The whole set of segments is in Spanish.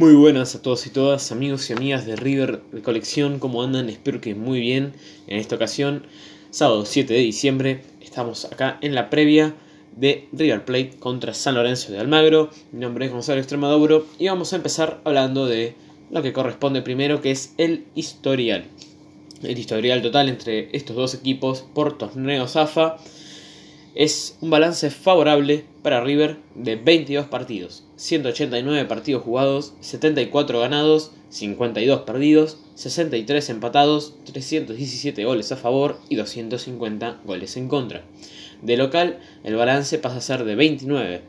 Muy buenas a todos y todas, amigos y amigas de River de Colección, ¿cómo andan? Espero que muy bien. En esta ocasión, sábado 7 de diciembre, estamos acá en la previa de River Plate contra San Lorenzo de Almagro. Mi nombre es Gonzalo Extremaduro y vamos a empezar hablando de lo que corresponde primero, que es el historial. El historial total entre estos dos equipos por torneo Zafa es un balance favorable para River de 22 partidos, 189 partidos jugados, 74 ganados, 52 perdidos, 63 empatados, 317 goles a favor y 250 goles en contra. De local, el balance pasa a ser de 29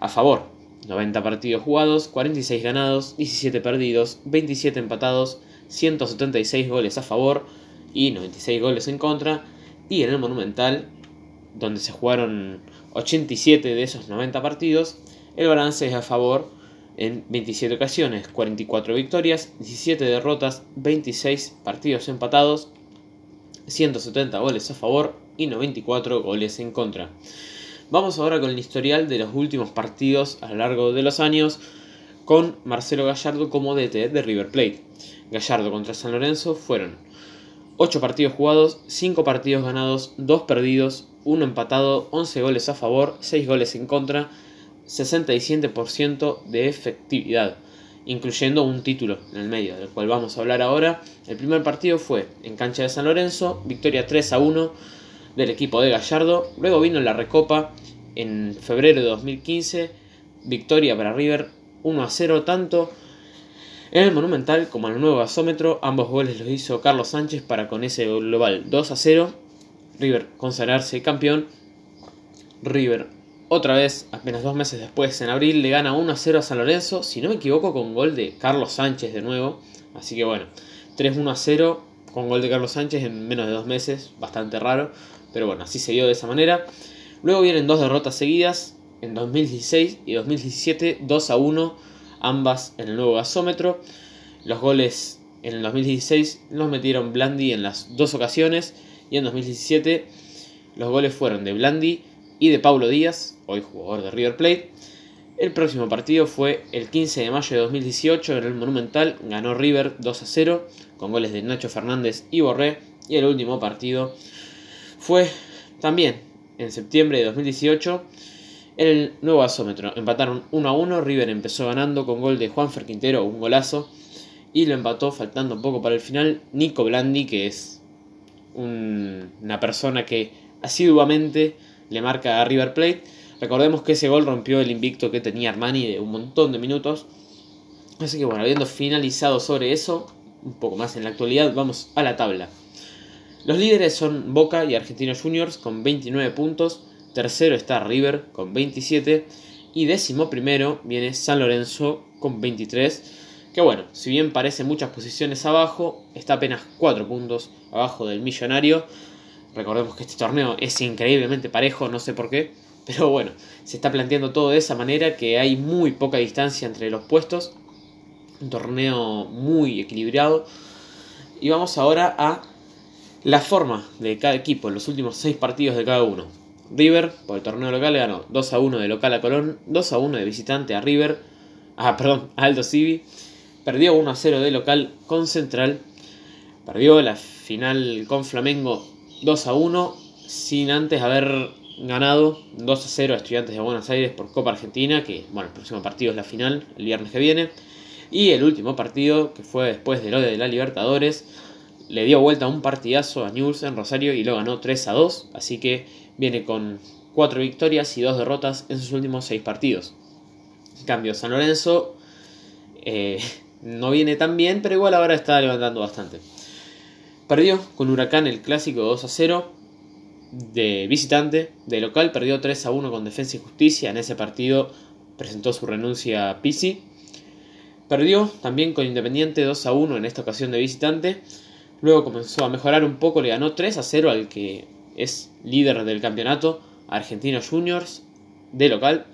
a favor, 90 partidos jugados, 46 ganados, 17 perdidos, 27 empatados, 176 goles a favor y 96 goles en contra. Y en el Monumental, donde se jugaron 87 de esos 90 partidos, el balance es a favor en 27 ocasiones, 44 victorias, 17 derrotas, 26 partidos empatados, 170 goles a favor y 94 goles en contra. Vamos ahora con el historial de los últimos partidos a lo largo de los años con Marcelo Gallardo como DT de River Plate. Gallardo contra San Lorenzo fueron 8 partidos jugados, 5 partidos ganados, 2 perdidos, 1 empatado, 11 goles a favor, 6 goles en contra, 67% de efectividad, incluyendo un título en el medio, del cual vamos a hablar ahora. El primer partido fue en cancha de San Lorenzo, victoria 3 a 1 del equipo de Gallardo. Luego vino la Recopa en febrero de 2015, victoria para River 1 a 0 tanto en el Monumental como en el nuevo gasómetro. Ambos goles los hizo Carlos Sánchez para con ese global 2 a 0. River consagrarse campeón. River otra vez, apenas dos meses después, en abril, le gana 1 a 0 a San Lorenzo, si no me equivoco, con gol de Carlos Sánchez de nuevo. Así que bueno, 3-1 a 0 con gol de Carlos Sánchez en menos de dos meses, bastante raro, pero bueno, así se dio de esa manera. Luego vienen dos derrotas seguidas, en 2016 y 2017, 2 a 1, ambas en el nuevo gasómetro. Los goles en el 2016 los metieron Blandi en las dos ocasiones y en 2017 los goles fueron de Blandi y de Paulo Díaz, hoy jugador de River Plate. El próximo partido fue el 15 de mayo de 2018 en el Monumental, ganó River 2 a 0 con goles de Nacho Fernández y Borré y el último partido fue también en septiembre de 2018 en el nuevo asómetro. Empataron 1 a 1, River empezó ganando con gol de Juan Ferquintero, un golazo, y lo empató faltando un poco para el final Nico Blandi, que es una persona que asiduamente le marca a River Plate. Recordemos que ese gol rompió el invicto que tenía Armani de un montón de minutos. Así que bueno, habiendo finalizado sobre eso, un poco más en la actualidad, vamos a la tabla. Los líderes son Boca y Argentinos Juniors con 29 puntos. Tercero está River con 27. Y décimo primero viene San Lorenzo con 23. Que bueno, si bien parece muchas posiciones abajo, está apenas 4 puntos abajo del millonario. Recordemos que este torneo es increíblemente parejo, no sé por qué. Pero bueno, se está planteando todo de esa manera que hay muy poca distancia entre los puestos. Un torneo muy equilibrado. Y vamos ahora a la forma de cada equipo en los últimos 6 partidos de cada uno. River, por el torneo local, ganó 2 a 1 de local a Colón, 2 a 1 de visitante a River, ah, perdón, a Aldo Civi, perdió 1 a 0 de local con Central, perdió la final con Flamengo 2 a 1, sin antes haber ganado 2 a 0 a Estudiantes de Buenos Aires por Copa Argentina, que bueno, el próximo partido es la final, el viernes que viene. Y el último partido, que fue después de lo de la Libertadores, le dio vuelta un partidazo a News en Rosario y lo ganó 3 a 2, así que viene con 4 victorias y 2 derrotas en sus últimos 6 partidos. En cambio, San Lorenzo eh, no viene tan bien, pero igual ahora está levantando bastante. Perdió con Huracán el clásico 2 a 0 de visitante. De local perdió 3 a 1 con Defensa y Justicia. En ese partido presentó su renuncia a Pisi. Perdió también con Independiente 2 a 1 en esta ocasión de visitante. Luego comenzó a mejorar un poco, le ganó 3 a 0 al que es líder del campeonato, Argentinos Juniors, de local.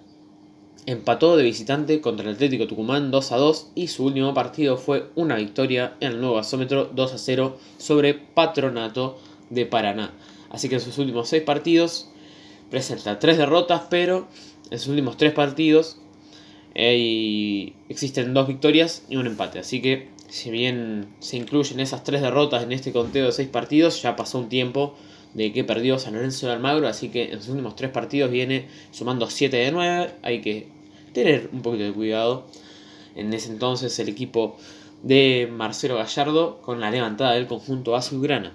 Empató de visitante contra el Atlético Tucumán 2 a 2 y su último partido fue una victoria en el nuevo gasómetro 2 a 0 sobre Patronato de Paraná. Así que en sus últimos 6 partidos presenta 3 derrotas, pero en sus últimos 3 partidos y existen dos victorias y un empate. Así que si bien se incluyen esas tres derrotas en este conteo de seis partidos, ya pasó un tiempo de que perdió San Lorenzo de Almagro, así que en sus últimos tres partidos viene sumando 7 de 9. Hay que tener un poquito de cuidado. En ese entonces el equipo de Marcelo Gallardo con la levantada del conjunto azulgrana.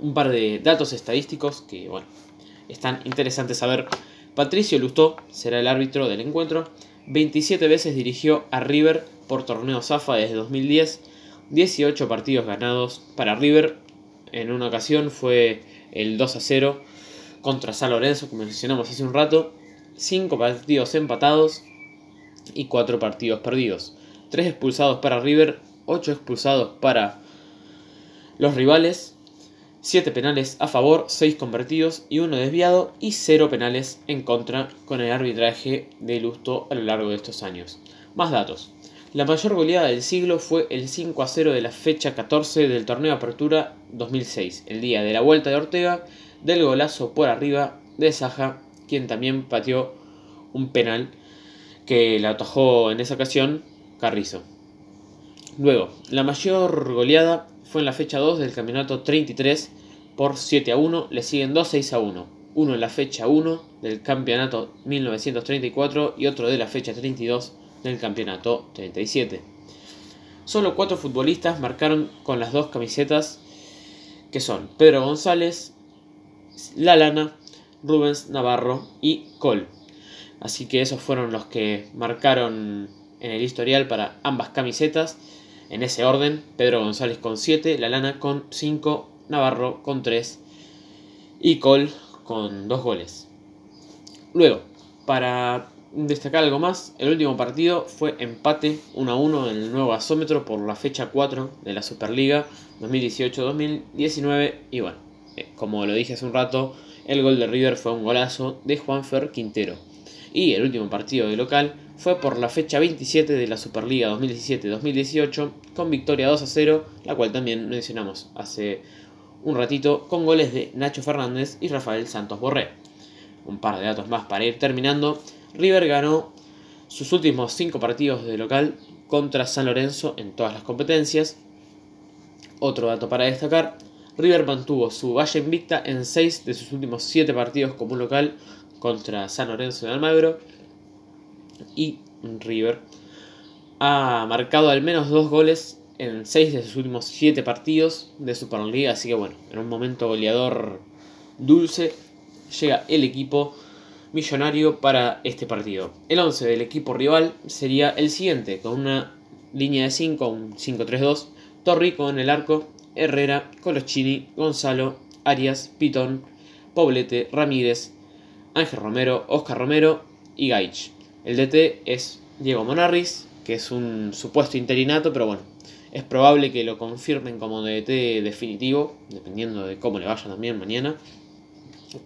Un par de datos estadísticos que, bueno, están interesantes a ver. Patricio Lustó será el árbitro del encuentro. 27 veces dirigió a River por torneo Zafa desde 2010. 18 partidos ganados para River. En una ocasión fue el 2 a 0 contra San Lorenzo, como mencionamos hace un rato. 5 partidos empatados y 4 partidos perdidos. 3 expulsados para River, 8 expulsados para los rivales, 7 penales a favor, 6 convertidos y 1 desviado y 0 penales en contra con el arbitraje de Lusto a lo largo de estos años. Más datos. La mayor goleada del siglo fue el 5 a 0 de la fecha 14 del torneo Apertura 2006, el día de la vuelta de Ortega, del golazo por arriba de Saja, quien también pateó un penal que la atajó en esa ocasión Carrizo. Luego, la mayor goleada fue en la fecha 2 del campeonato 33 por 7 a 1, le siguen 2 6 a 1, uno en la fecha 1 del campeonato 1934 y otro de la fecha 32 del campeonato 37. Solo cuatro futbolistas marcaron con las dos camisetas que son Pedro González, La Lana, Rubens Navarro y Col. Así que esos fueron los que marcaron en el historial para ambas camisetas. En ese orden, Pedro González con 7, La Lana con 5, Navarro con 3 y Col con 2 goles. Luego, para destacar algo más, el último partido fue empate 1 a 1 en el nuevo gasómetro por la fecha 4 de la Superliga 2018-2019 y bueno, eh, como lo dije hace un rato, el gol de River fue un golazo de Juanfer Quintero. Y el último partido de local fue por la fecha 27 de la Superliga 2017-2018 con victoria 2 a 0, la cual también mencionamos hace un ratito con goles de Nacho Fernández y Rafael Santos Borré. Un par de datos más para ir terminando. River ganó sus últimos 5 partidos de local contra San Lorenzo en todas las competencias. Otro dato para destacar, River mantuvo su valla invicta en 6 de sus últimos 7 partidos como local contra San Lorenzo de Almagro y River ha marcado al menos dos goles en seis de sus últimos siete partidos de Superliga, así que bueno, en un momento goleador dulce llega el equipo millonario para este partido. El 11 del equipo rival sería el siguiente, con una línea de 5, un 5-3-2, Torrico en el arco, Herrera, Colochini, Gonzalo, Arias, Pitón, Poblete, Ramírez, Ángel Romero, Oscar Romero y Gaich. El DT es Diego Monarris, que es un supuesto interinato, pero bueno, es probable que lo confirmen como DT definitivo, dependiendo de cómo le vaya también mañana.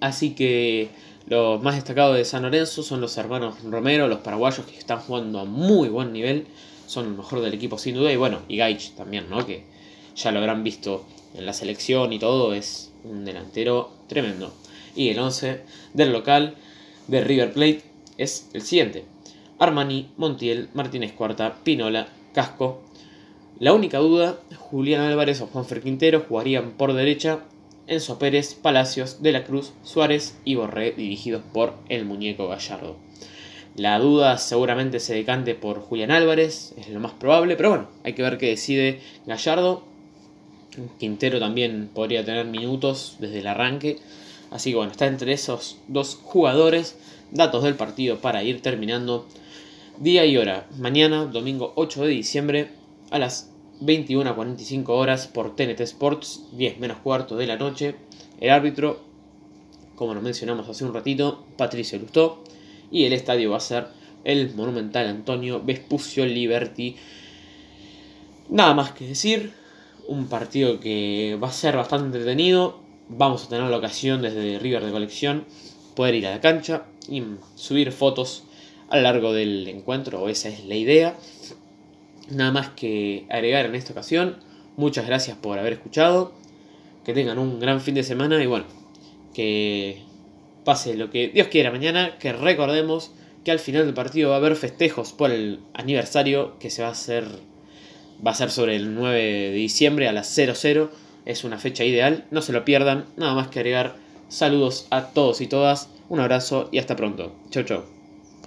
Así que los más destacados de San Lorenzo son los hermanos Romero, los paraguayos que están jugando a muy buen nivel, son el mejor del equipo sin duda, y bueno, y Gaich también, ¿no? Que ya lo habrán visto en la selección y todo, es un delantero tremendo. Y el 11 del local de River Plate es el siguiente. Armani, Montiel, Martínez Cuarta, Pinola, Casco. La única duda, Julián Álvarez o Juanfer Quintero jugarían por derecha, Enzo Pérez, Palacios, De la Cruz, Suárez y Borré dirigidos por el muñeco Gallardo. La duda seguramente se decante por Julián Álvarez, es lo más probable, pero bueno, hay que ver qué decide Gallardo. Quintero también podría tener minutos desde el arranque, así que bueno, está entre esos dos jugadores datos del partido para ir terminando. Día y hora, mañana, domingo 8 de diciembre, a las 21.45 horas por TNT Sports, 10 menos cuarto de la noche. El árbitro, como lo mencionamos hace un ratito, Patricio Lustó. Y el estadio va a ser el monumental Antonio Vespucio Liberty. Nada más que decir, un partido que va a ser bastante entretenido. Vamos a tener la ocasión desde River de Colección poder ir a la cancha y subir fotos a lo largo del encuentro, o esa es la idea. Nada más que agregar en esta ocasión. Muchas gracias por haber escuchado. Que tengan un gran fin de semana y bueno, que pase lo que Dios quiera mañana. Que recordemos que al final del partido va a haber festejos por el aniversario que se va a hacer va a ser sobre el 9 de diciembre a las 00. Es una fecha ideal, no se lo pierdan. Nada más que agregar. Saludos a todos y todas. Un abrazo y hasta pronto. Chau chau.